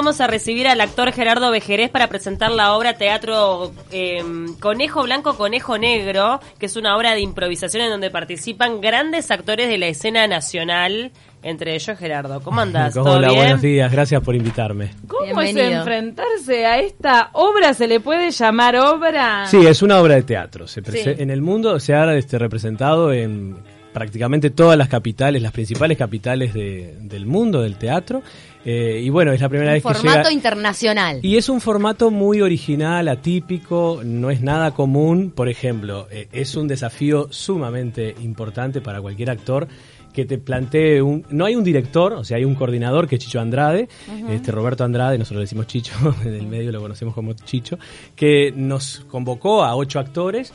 vamos a recibir al actor Gerardo Bejerés para presentar la obra Teatro eh, Conejo Blanco, Conejo Negro, que es una obra de improvisación en donde participan grandes actores de la escena nacional, entre ellos Gerardo. ¿Cómo andás? ¿Todo Hola, bien? buenos días, gracias por invitarme. ¿Cómo es enfrentarse a esta obra? ¿Se le puede llamar obra? Sí, es una obra de teatro. Se Sí. En el mundo se ha este, representado en prácticamente todas las capitales, las principales capitales de- del mundo del teatro. Eh, y bueno, es la primera Un vez que formato llega. internacional. Y es un formato muy original, atípico, no es nada común. Por ejemplo, eh, es un desafío sumamente importante para cualquier actor que te plantee un... No hay un director, o sea, hay un coordinador que es Chicho Andrade, este Roberto Andrade, nosotros le decimos Chicho, en el medio lo conocemos como Chicho, que nos convocó a ocho actores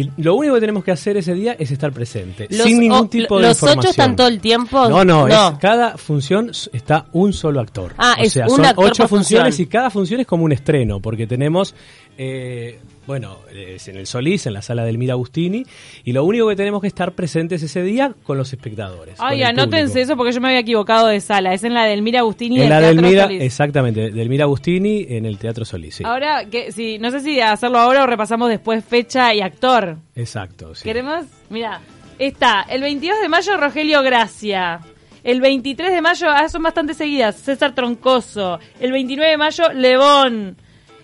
y lo único que tenemos que hacer ese día es estar presente, Los sin ningún tipo de los ocho información. están todo el tiempo. No, no, No. es- cada función está un solo actor. Ah, o es sea, un son actor ocho funciones función. y cada función es como un estreno, porque tenemos, eh, bueno, es en el Solís, en la sala del Mira Agustini, y lo único que tenemos que estar presentes ese día con los espectadores. Ay, anótense público. eso porque yo me había equivocado de sala. Es en la del Mira Agustini En del la del Teatro Mira, Solís. exactamente, del Mira Agustini en el Teatro Solís, sí. Ahora, que, sí, no sé si hacerlo ahora o repasamos después fecha y actor. Exacto, sí. ¿Queremos? Mira, está el 22 de mayo Rogelio Gracia. El 23 de mayo, ah, son bastante seguidas, César Troncoso. El 29 de mayo, Lebón.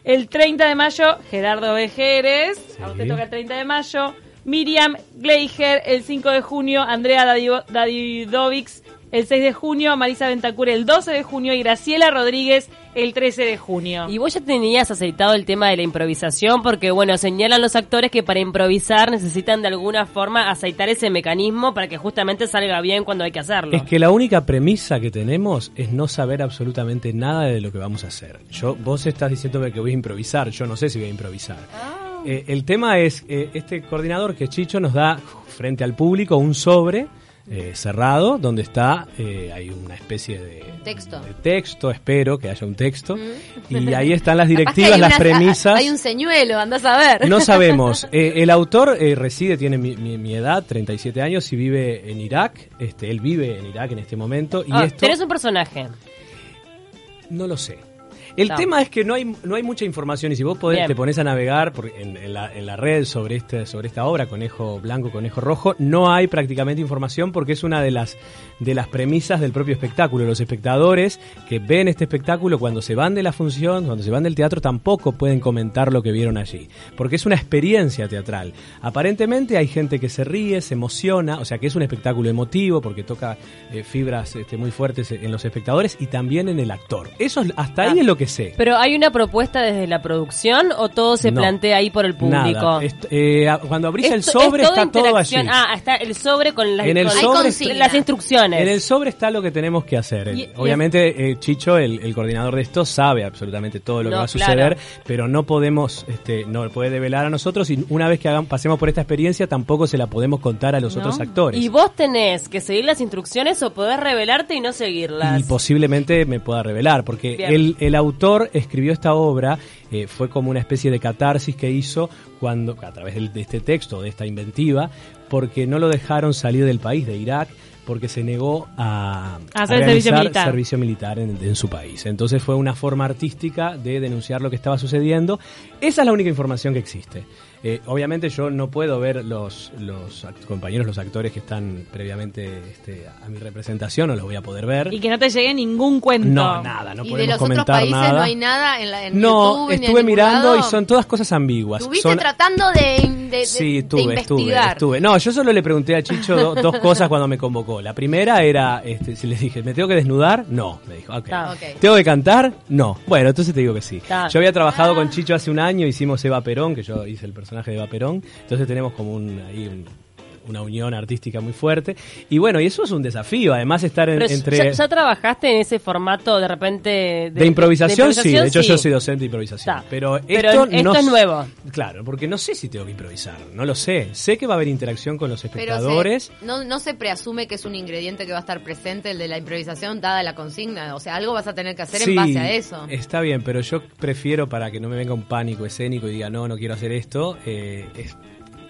El 30 de mayo, Gerardo Vejeres. A usted toca el 30 de mayo. Miriam Gleiger. El 5 de junio, Andrea Dadidovics. El 6 de junio, Marisa Ventacur. El 12 de junio y Graciela Rodríguez el 13 de junio. Y vos ya tenías aceitado el tema de la improvisación porque, bueno, señalan los actores que para improvisar necesitan de alguna forma aceitar ese mecanismo para que justamente salga bien cuando hay que hacerlo. Es que la única premisa que tenemos es no saber absolutamente nada de lo que vamos a hacer. Yo, vos estás diciéndome que voy a improvisar, yo no sé si voy a improvisar. Eh, el tema es, eh, este coordinador que es Chicho nos da frente al público un sobre eh, cerrado donde está, eh, hay una especie de Texto. de texto, espero que haya un texto, y ahí están las directivas, las premisas. Hay un señuelo, andás a ver. No sabemos. Eh, el autor eh, reside, tiene mi, mi- mi edad, 37 años, y vive en Irak. Este, él vive en Irak en este momento. Y Ah, esto Tenés un personaje. no lo sé. El No. tema es que no hay, no hay mucha información y si vos podés, Bien. te pones a navegar por- en, en la, en la red sobre, este, sobre esta obra, Conejo Blanco, Conejo Rojo, no hay prácticamente información porque es una de las, de las premisas del propio espectáculo. Los espectadores que ven este espectáculo cuando se van de la función, cuando se van del teatro, tampoco pueden comentar lo que vieron allí, porque es una experiencia teatral. Aparentemente hay gente que se ríe, se emociona, o sea que es un espectáculo emotivo porque toca eh, fibras este, muy fuertes en los espectadores y también en el actor. Eso es- hasta ahí Ah. es lo que sé. Pero ¿hay una propuesta desde la producción o todo se No. plantea ahí por el público? Nada. Est- eh, a- cuando abrís el sobre es está todo allí. interacción. Ah, está el sobre con las, En el con- sobre consigna. las instrucciones. En el sobre está lo que tenemos que hacer. Y- Obviamente, eh, Chicho, el, el coordinador de esto, sabe absolutamente todo lo que No, va a suceder, claro. pero no podemos, este, no puede develar a nosotros y una vez que pasemos por esta experiencia, tampoco se la podemos contar a los otros actores. ¿Y vos tenés que seguir las instrucciones o podés revelarte y no seguirlas? Y posiblemente me pueda revelar, porque Bien. el, el autor escribió esta obra, eh, fue como una especie de catarsis que hizo cuando, a través de este texto, de esta inventiva, porque no lo dejaron salir del país, de Irak, porque se negó a, A hacer servicio militar. servicio militar en, en su país. Entonces fue una forma artística de denunciar lo que estaba sucediendo. Esa es la única información que existe. Eh, obviamente yo no puedo ver los, los compañeros, los actores que están previamente este, a mi representación, no los voy a poder ver. Y que no te llegue ningún cuento. No, nada, no y de podemos los otros comentar países nada. no hay nada en, la, en No, YouTube, ni en estuve mirando lado. y son todas cosas ambiguas. Estuviste Son- tratando de, de, Sí, de estuve, estuve, investigar. estuve. No, yo solo le pregunté a Chicho do- dos cosas cuando me convocó. La primera era, este, si le dije, ¿me tengo que desnudar? No, me dijo, ok. Ah, ok. ¿Tengo que cantar? No. Bueno, entonces te digo que sí. Ah. Yo había trabajado con Chicho hace un año, hicimos Eva Perón, que yo hice el personaje de Eva Perón. Entonces tenemos como un, ahí un- una unión artística muy fuerte. Y bueno, y eso es un desafío, además estar en- Pero entre... ya, ya trabajaste en ese formato de repente de, De improvisación, sí, de hecho sí. yo soy docente de improvisación. Está. Pero, Pero esto, esto no es nuevo. Claro, porque no sé si tengo que improvisar, no lo sé. Sé que va a haber interacción con los Pero espectadores. se- no, no se preasume que es un ingrediente que va a estar presente el de la improvisación dada la consigna. O sea, algo vas a tener que hacer Sí, en base a eso. Está bien, pero yo prefiero para que no me venga un pánico escénico y diga no, no quiero hacer esto, eh, es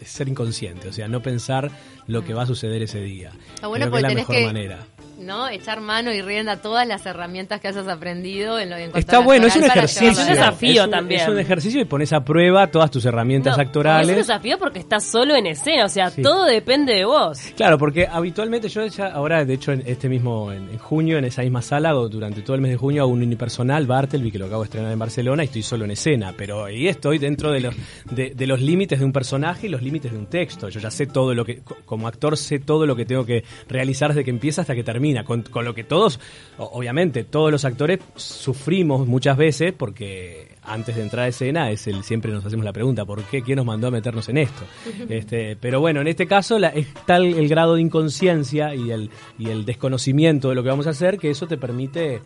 ser inconsciente, o sea, no pensar lo que va a suceder ese día. Bueno Creo que es la mejor que- manera. ¿No? Echar mano y rienda a todas las herramientas que hayas aprendido en lo en Está bueno, es un ejercicio. Es un desafío Es un- también. Es un ejercicio y pones a prueba todas tus herramientas No, actorales. Es un desafío porque estás solo en escena, o sea, Sí. todo depende de vos. Claro, porque habitualmente yo ya ahora, de hecho, en este mismo, en, en junio, en esa misma sala, durante todo el mes de junio, hago un unipersonal, Bartleby, que lo acabo de estrenar en Barcelona, y estoy solo en escena, pero ahí estoy dentro de los, de, de los límites de un personaje y los límites de un texto. Yo ya sé todo lo que, co- como actor, sé todo lo que tengo que realizar desde que empieza hasta que termina, con, con lo que todos, obviamente, todos los actores sufrimos muchas veces, porque antes de entrar a escena es el siempre nos hacemos la pregunta ¿por qué quién nos mandó a meternos en esto? este, pero bueno, en este caso la, es tal el grado de inconsciencia y el, y el desconocimiento de lo que vamos a hacer que eso te permite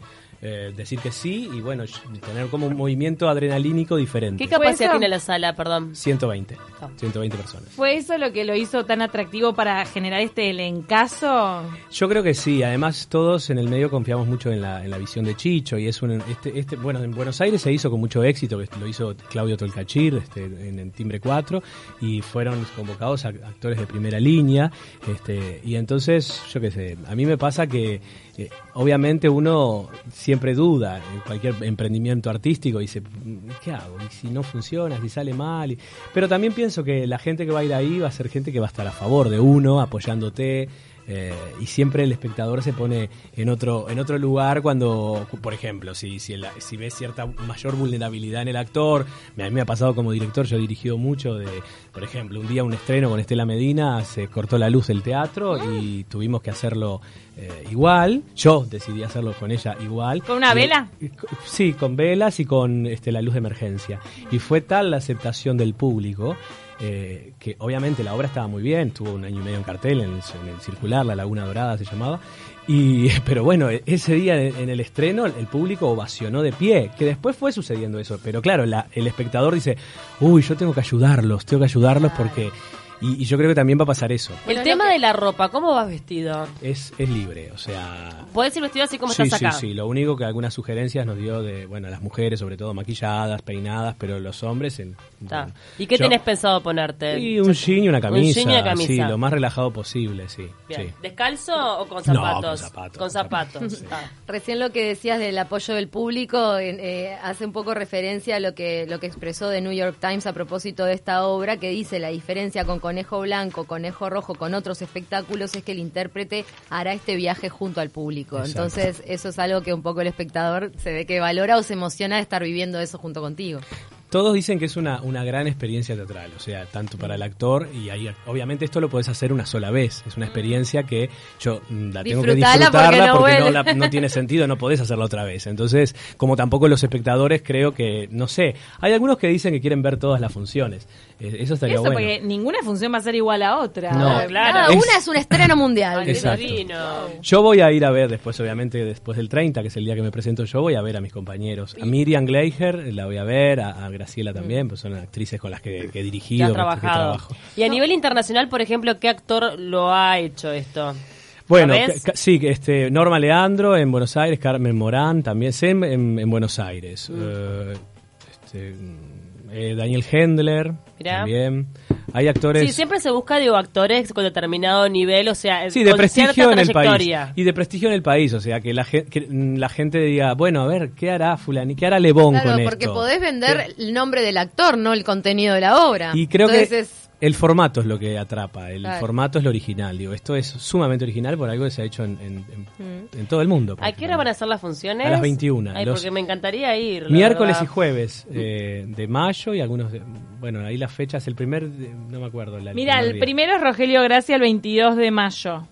eh, decir que sí y bueno, tener como un movimiento adrenalínico diferente. ¿Qué capacidad tiene la sala, perdón? 120, Ah. 120 personas. ¿Fue eso lo que lo hizo tan atractivo para generar este elencazo? Yo creo que sí, además todos en el medio confiamos mucho en la, en la visión de Chicho y es un, este, este, bueno, en Buenos Aires se hizo con mucho éxito, que lo hizo Claudio Tolcachir este, en, el Timbre 4 y fueron convocados a- actores de primera línea este, y entonces, yo qué sé, a mí me pasa que eh, obviamente uno siempre duda en cualquier emprendimiento artístico y dice, ¿qué hago? ¿Y si no funciona? ¿Si sale mal? Pero también pienso que la gente que va a ir ahí va a ser gente que va a estar a favor de uno, apoyándote, eh, y siempre el espectador se pone en otro en otro lugar cuando, por ejemplo, si si, el- si ves cierta mayor vulnerabilidad en el actor, a mí me ha pasado como director, yo he dirigido mucho de, por ejemplo, un día un estreno con Estela Medina, se cortó la luz del teatro y tuvimos que hacerlo eh, igual, yo decidí hacerlo con ella igual. ¿Con una Y- vela? Sí, con velas y con este, la luz de emergencia. Y fue tal la aceptación del público eh, que obviamente la obra estaba muy bien, tuvo un año y medio en cartel, en el, en el circular, La Laguna Dorada se llamaba. Y, pero bueno, e- ese día en el estreno el público ovacionó de pie, que después fue sucediendo eso. Pero claro, la- el espectador dice, uy, yo tengo que ayudarlos, tengo que ayudarlos porque... Y, y yo creo que también va a pasar eso. El tema que- de la ropa, ¿cómo vas vestido? Es, es libre, o sea... Puedes ir vestido así como sí, estás sí, acá. sí. Lo único que algunas sugerencias nos dio de, bueno, las mujeres, sobre todo maquilladas, peinadas, pero los hombres en. Bueno. ¿Y qué Yo- tenés pensado ponerte? Y un jean y una camisa. jean y una camisa. Sí, lo más relajado posible, sí. Bien. sí. ¿Descalzo o con No, zapatos? con zapatos, Con zapatos. sí. Recién lo que decías del apoyo del público en- eh, hace un poco referencia a lo que lo que expresó The New York Times a propósito de esta obra, que dice la diferencia con Conejo Blanco, Conejo Rojo, con otros espectáculos es que el intérprete hará este viaje junto al público. Exacto. Entonces eso es algo que un poco el espectador se ve que valora o se emociona de estar viviendo eso junto contigo. Todos dicen que es una, una gran experiencia teatral, o sea, tanto para el actor y ahí, obviamente esto lo puedes hacer una sola vez. Es una experiencia que yo mm, la tengo que porque disfrutarla no porque, no, la- no tiene sentido, no podés hacerla otra vez. Entonces, como tampoco los espectadores, creo que, no sé, hay algunos que dicen que quieren ver todas las funciones. Eh, Eso estaría Eso, bueno. porque ninguna función va a ser igual a otra. No. claro. Cada Es- una es un estreno mundial. Exacto. divino. Yo voy a ir a ver después, obviamente, después del 30, que es el día que me presento yo, voy a ver a mis compañeros. A Miriam Gleiger la voy a ver, a, a Graciela también, pues son actrices con las que, que he Que dirigido, que- que trabajado. trabajo. Y a nivel internacional, por ejemplo, ¿qué actor lo ha hecho esto? Bueno, sí, este, Norma Leandro en Buenos Aires, Carmen Morán también, Sem en, en Buenos Aires. Mm. Eh, este, mm, eh, Daniel Hendler Mirá. también. Hay actores... Sí, siempre se busca, digo, actores con determinado nivel, o sea, Sí, de con prestigio cierta en el país. trayectoria. Y de prestigio en el país, o sea, que la, gen- que mm, la gente diga, bueno, a ver, ¿qué hará fulani? ¿Qué hará Lebón Claro, con porque esto? podés vender el nombre del actor, no el contenido de la obra. Y creo Entonces que es- el formato es lo que atrapa, el Claro. formato es lo original, digo, esto es sumamente original por algo que se ha hecho en, en- en- en todo el mundo. ¿A qué hora van a ser las funciones? A las 21. Ay, Los- porque me encantaría ir. Miércoles y jueves eh, de mayo y algunos, de- bueno, ahí las fechas, el primer, de- no me acuerdo. la- Mira, el primero es Rogelio Gracia el 22 de mayo,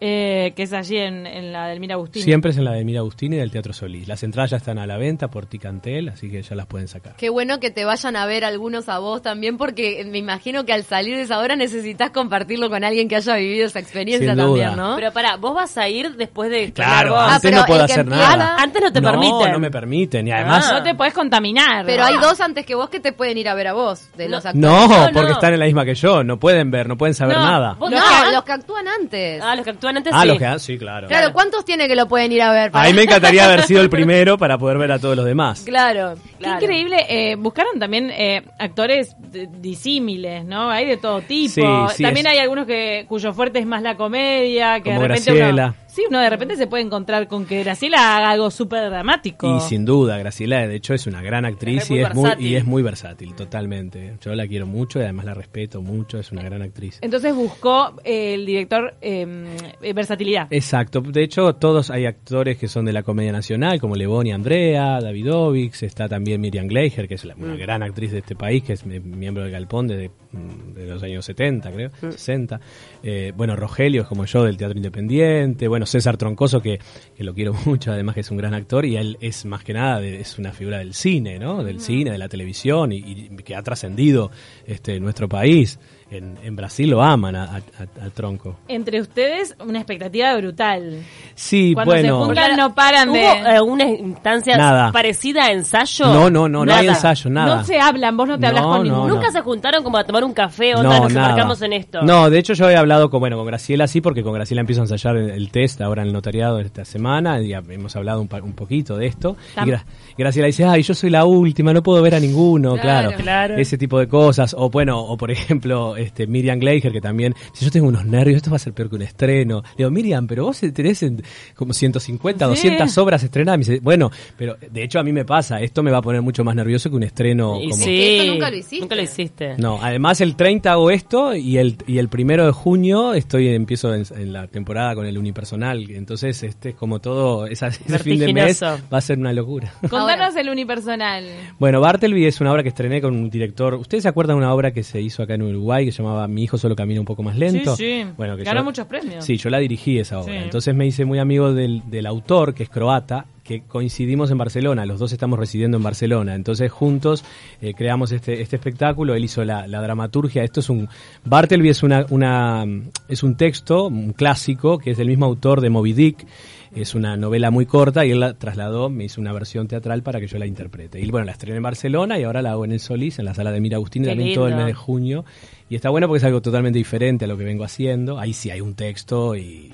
eh, que es allí en, en la del Mira Agustín. Siempre es en la de Mira Agustín y del Teatro Solís. Las entradas ya están a la venta por Ticantel, así que ya las pueden sacar. Qué bueno que te vayan a ver algunos a vos también, porque me imagino que al salir de esa hora necesitas compartirlo con alguien que haya vivido esa experiencia Sin también. ¿no? Pero pará, vos vas a ir después de Claro. Ah, antes pero no puedo que hacer empieza- nada. Antes no te permiten. No, no me permiten. Y además, Ah. No te podés contaminar. Pero hay dos antes que vos que te pueden ir a ver a vos, de No. los actores. no, porque no. están en la misma que yo. No pueden ver, no pueden saber No, nada. vos- No, Ah. los que actúan antes. Ah, los que actúan antes Ah, sí. los que sí, claro. claro, ¿cuántos tiene que lo pueden ir a ver? Para- Ahí me encantaría haber sido el primero para poder ver a todos los demás. Claro, Qué claro. increíble. eh, buscaron también eh, actores disímiles, ¿no? Hay de todo tipo. Sí, sí, también es- hay algunos que cuyo fuerte es más la comedia, que Como de repente Graciela. uno Sí, uno de repente se puede encontrar con que Graciela haga algo súper dramático. Y sin duda, Graciela, de hecho, es una gran actriz Es y, es muy, versátil. y es muy versátil, totalmente. Yo la quiero mucho y además la respeto mucho, es una gran actriz. Entonces buscó eh, el director eh, eh, versatilidad. Exacto, de hecho todos hay actores que son de la comedia nacional, como Levoni Andrea, Davidovix, está también Miriam Gleiger, que es la- Mm. una gran actriz de este país, que es mi- miembro del Galpón desde mm, de los años 70, creo, Mm. 60. Eh, bueno, Rogelio es como yo del Teatro Independiente, bueno, César Troncoso, que, que lo quiero mucho, además que es un gran actor, y él es más que nada, de- es una figura del cine, ¿no? Del cine, de la televisión, y, y que ha trascendido este, nuestro país. En, en Brasil lo aman a- a- a- al Tronco. Entre ustedes, una expectativa brutal. Sí, Cuando se bueno. juntan no paran ¿Hubo de... eh, una instancia Nada. parecida a ensayo? No, no, no, no hay ensayo, nada. No se hablan, vos no te hablas No, con no, ninguno. Nunca se juntaron como a tomar un café, onda, nos nada. embarcamos en esto. No, de hecho yo he hablado con, bueno, con Graciela sí, porque con Graciela empiezo a ensayar el, el test ahora en el notariado de esta semana, y ya hemos hablado un, un poquito de esto. Tam- Y Gra- Graciela dice, ay, yo soy la última, no puedo ver a ninguno, Claro. claro. Claro. Ese tipo de cosas. O bueno, o por ejemplo, este Miriam Gleiger, que también, si yo tengo unos nervios, esto va a ser peor que un estreno. Le digo, Miriam, pero vos tenés en- como 150, Sí. 200 obras estrenadas. Me dice, bueno, pero de hecho a mí me pasa, esto me va a poner mucho más nervioso que un estreno Y como sí, esto nunca lo hiciste. Nunca lo hiciste. no, además el 30 hago esto y el, y el primero de junio estoy empiezo en, en la temporada con el unipersonal. Entonces, este es como todo, esa- ese fin de mes va a ser una locura. Contanos el unipersonal. Bueno, Bartleby es una obra que estrené con un director. ¿Ustedes se acuerdan de una obra que se hizo acá en Uruguay que se llamaba Mi hijo solo camina un poco más lento? Sí, sí. Bueno, que Ganó yo- muchos premios. Sí, yo la dirigí esa obra. Sí. Entonces me hice muy amigo del, del autor, que es croata, que coincidimos en Barcelona. Los dos estamos residiendo en Barcelona. Entonces juntos eh, creamos este, este espectáculo. Él hizo la, la dramaturgia. Esto es un... Bartleby es, una, una, es un texto, un clásico, que es del mismo autor de Moby Dick. Es una novela muy corta y él la trasladó, me hizo una versión teatral para que yo la interprete. Y bueno, la estrené en Barcelona y ahora la hago en el Solís, en la sala de Mira Agustín, también todo el mes de junio. Y está bueno porque es algo totalmente diferente a lo que vengo haciendo. Ahí sí hay un texto y,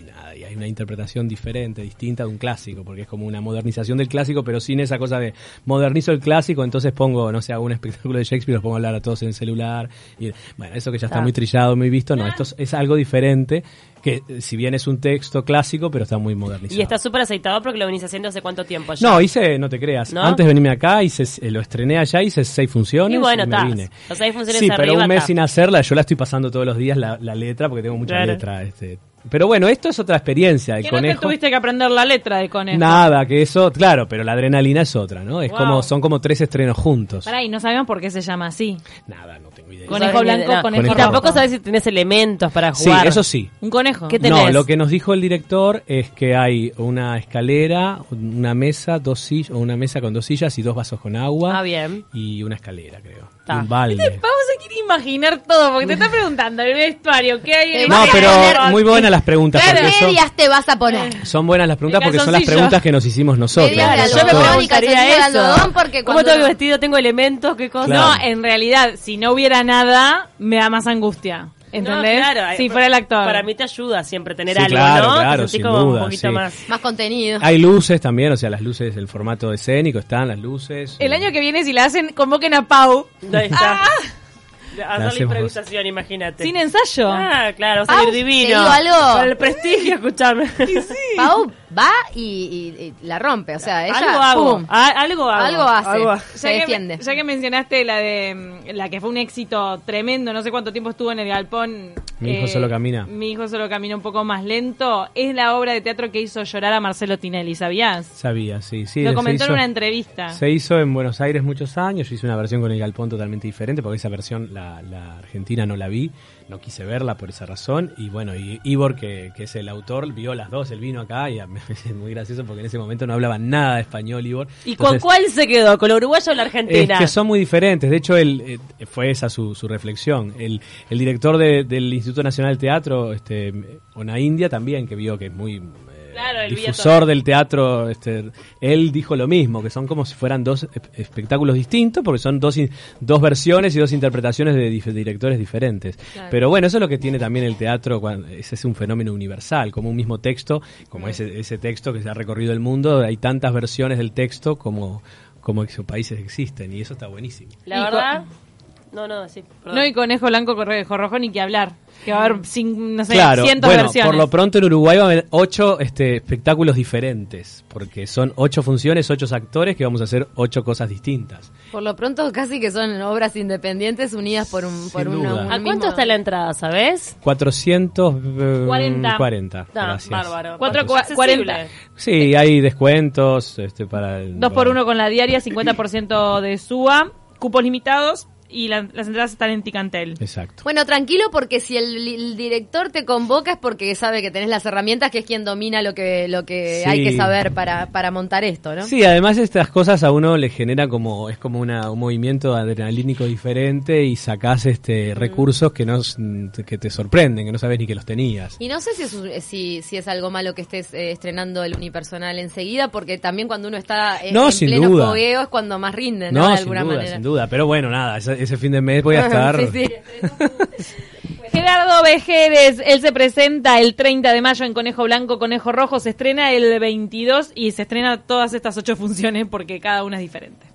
una interpretación diferente, distinta de un clásico, porque es como una modernización del clásico, pero sin esa cosa de modernizo el clásico, entonces pongo, no sé, hago un espectáculo de Shakespeare, los pongo a hablar a todos en celular. Y bueno, eso que ya está Ah. muy trillado, muy visto, no, esto es, es algo diferente, que eh, si bien es un texto clásico, pero está muy modernizado. Y está súper aceitado porque lo venís haciendo hace cuánto tiempo ya. No, hice, no te creas. ¿No? Antes de venirme acá, hice, eh, lo estrené allá, hice seis funciones. Y bueno, me vine. Los seis funciones Sí, pero un mes sin hacerla, yo la estoy pasando todos los días la, la letra, porque tengo mucha Claro. letra. Este. Pero bueno, esto es otra experiencia. El Que no te conejo. tuviste que aprender la letra de conejo. Nada, que eso, claro, pero la adrenalina es otra, ¿no? Es Wow. como, son como tres estrenos juntos. Pará, y no sabemos por qué se llama así. Nada, no Conejo No blanco, conejo Y rojo. tampoco sabes si tenés elementos para Sí, jugar. eso sí. Un conejo. ¿Qué tenés? No, lo que nos dijo el director es que hay una escalera, una mesa, dos sillas, o una mesa con dos sillas y dos vasos con agua. Ah, bien. Y una escalera, creo. Un balde. Vamos a quiere imaginar todo, porque te está preguntando el vestuario, ¿qué hay en el No, pero muy buenas las preguntas. ¿Qué son, medias te vas a poner? son buenas las preguntas porque son las preguntas que nos hicimos nosotros. Medias yo me preguntaría eso. porque ¿Cómo cuando tengo vestido? ¿Tengo elementos? ¿Qué cosa? No, en realidad, si no hubiera nada, me da más angustia. ¿Entendés? No, claro, si eh, fuera el actor. Para mí te ayuda siempre tener Sí, algo, claro, ¿no? claro, Te sin como duda, un poquito sí. más. Más contenido. Hay luces también, o sea, las luces, el formato escénico están, las luces. El eh, año que viene, si la hacen, convoquen a Pau. Ahí está. Ah. Hacer la improvisación, imagínate. Sin ensayo. Ah, claro, va a Pau, salir te divino. digo algo. Con el prestigio, escuchame. Pau va y, y- y la rompe, o sea, ella algo hago. pum, algo hago. algo hace, Algo se Ya que, ya que mencionaste la de mm, la que fue un éxito tremendo, no sé cuánto tiempo estuvo en el galpón. eh, Mi hijo solo camina. Mi hijo solo camina un poco más lento. Es la obra de teatro que hizo llorar a Marcelo Tinelli, ¿sabías? Sabía, sí, sí. Lo comentó en una entrevista. Se hizo en Buenos Aires muchos años, yo hice una versión con el galpón totalmente diferente, porque esa versión la, la argentina no la vi, no quise verla por esa razón, y bueno, y Ivor, que, que es el autor, vio las dos, él vino acá, y parece muy gracioso porque en ese momento no hablaba nada de español Ivor. ¿Y con cuál se quedó? ¿Con la uruguaya o la Es argentina? que son muy diferentes. De hecho, él, eh, fue esa su, su reflexión. El, el director de- del Instituto Nacional del Teatro, este, Ona India, también, que vio que es muy Claro, vio difusor del teatro, este, él dijo lo mismo, que son como si fueran dos esp- espectáculos distintos, porque son dos, dos versiones y dos interpretaciones de dif- directores diferentes. Pero bueno, eso es lo que tiene también el teatro, cuando, ese es un fenómeno universal, como un mismo texto, como ese, ese texto que se ha recorrido el mundo, hay tantas versiones del texto como como esos países existen y eso está buenísimo. La verdad, No, no, sí. perdón. No, y Conejo Blanco, Conejo Rojo, ni que hablar. Que va a haber, cin- no sé, Claro, cientos bueno, de versiones. por lo pronto en Uruguay va a haber ocho este, espectáculos diferentes, porque son ocho funciones, ocho actores que vamos a hacer ocho cosas distintas. Por lo pronto casi que son obras independientes unidas por un, por Sin un, ¿A cuánto mismo- está la entrada, sabes? 40. 440. Ah, gracias. bárbaro. Cuatro Accesible. cua- cuarenta. Sí, hay descuentos este, para el... Dos por uno con la diaria, 50% de SUA, cupos limitados y la- las entradas están en Ticantel. Exacto. Bueno, tranquilo porque si el, el director te convoca es porque sabe que tenés las herramientas, que es quien domina lo que lo que Sí. hay que saber para, para montar esto, ¿no? Sí, además estas cosas a uno le genera como es como una, un movimiento adrenalínico diferente y sacás este recursos que no que te sorprenden, que no sabes ni que los tenías. Y no sé si es, un- si, si es algo malo que estés eh, estrenando el unipersonal enseguida, porque también cuando uno está eh, No, en sin pleno duda. fogueo es cuando más rinde, ¿no? No, de sin alguna duda, manera. sin duda. Pero bueno, nada, ese fin de mes voy a estar. Sí, sí. Gerardo Vejeres, él se presenta el 30 de mayo en Conejo Blanco, Conejo Rojo, se estrena el 22 y se estrena todas estas ocho funciones porque cada una es diferente.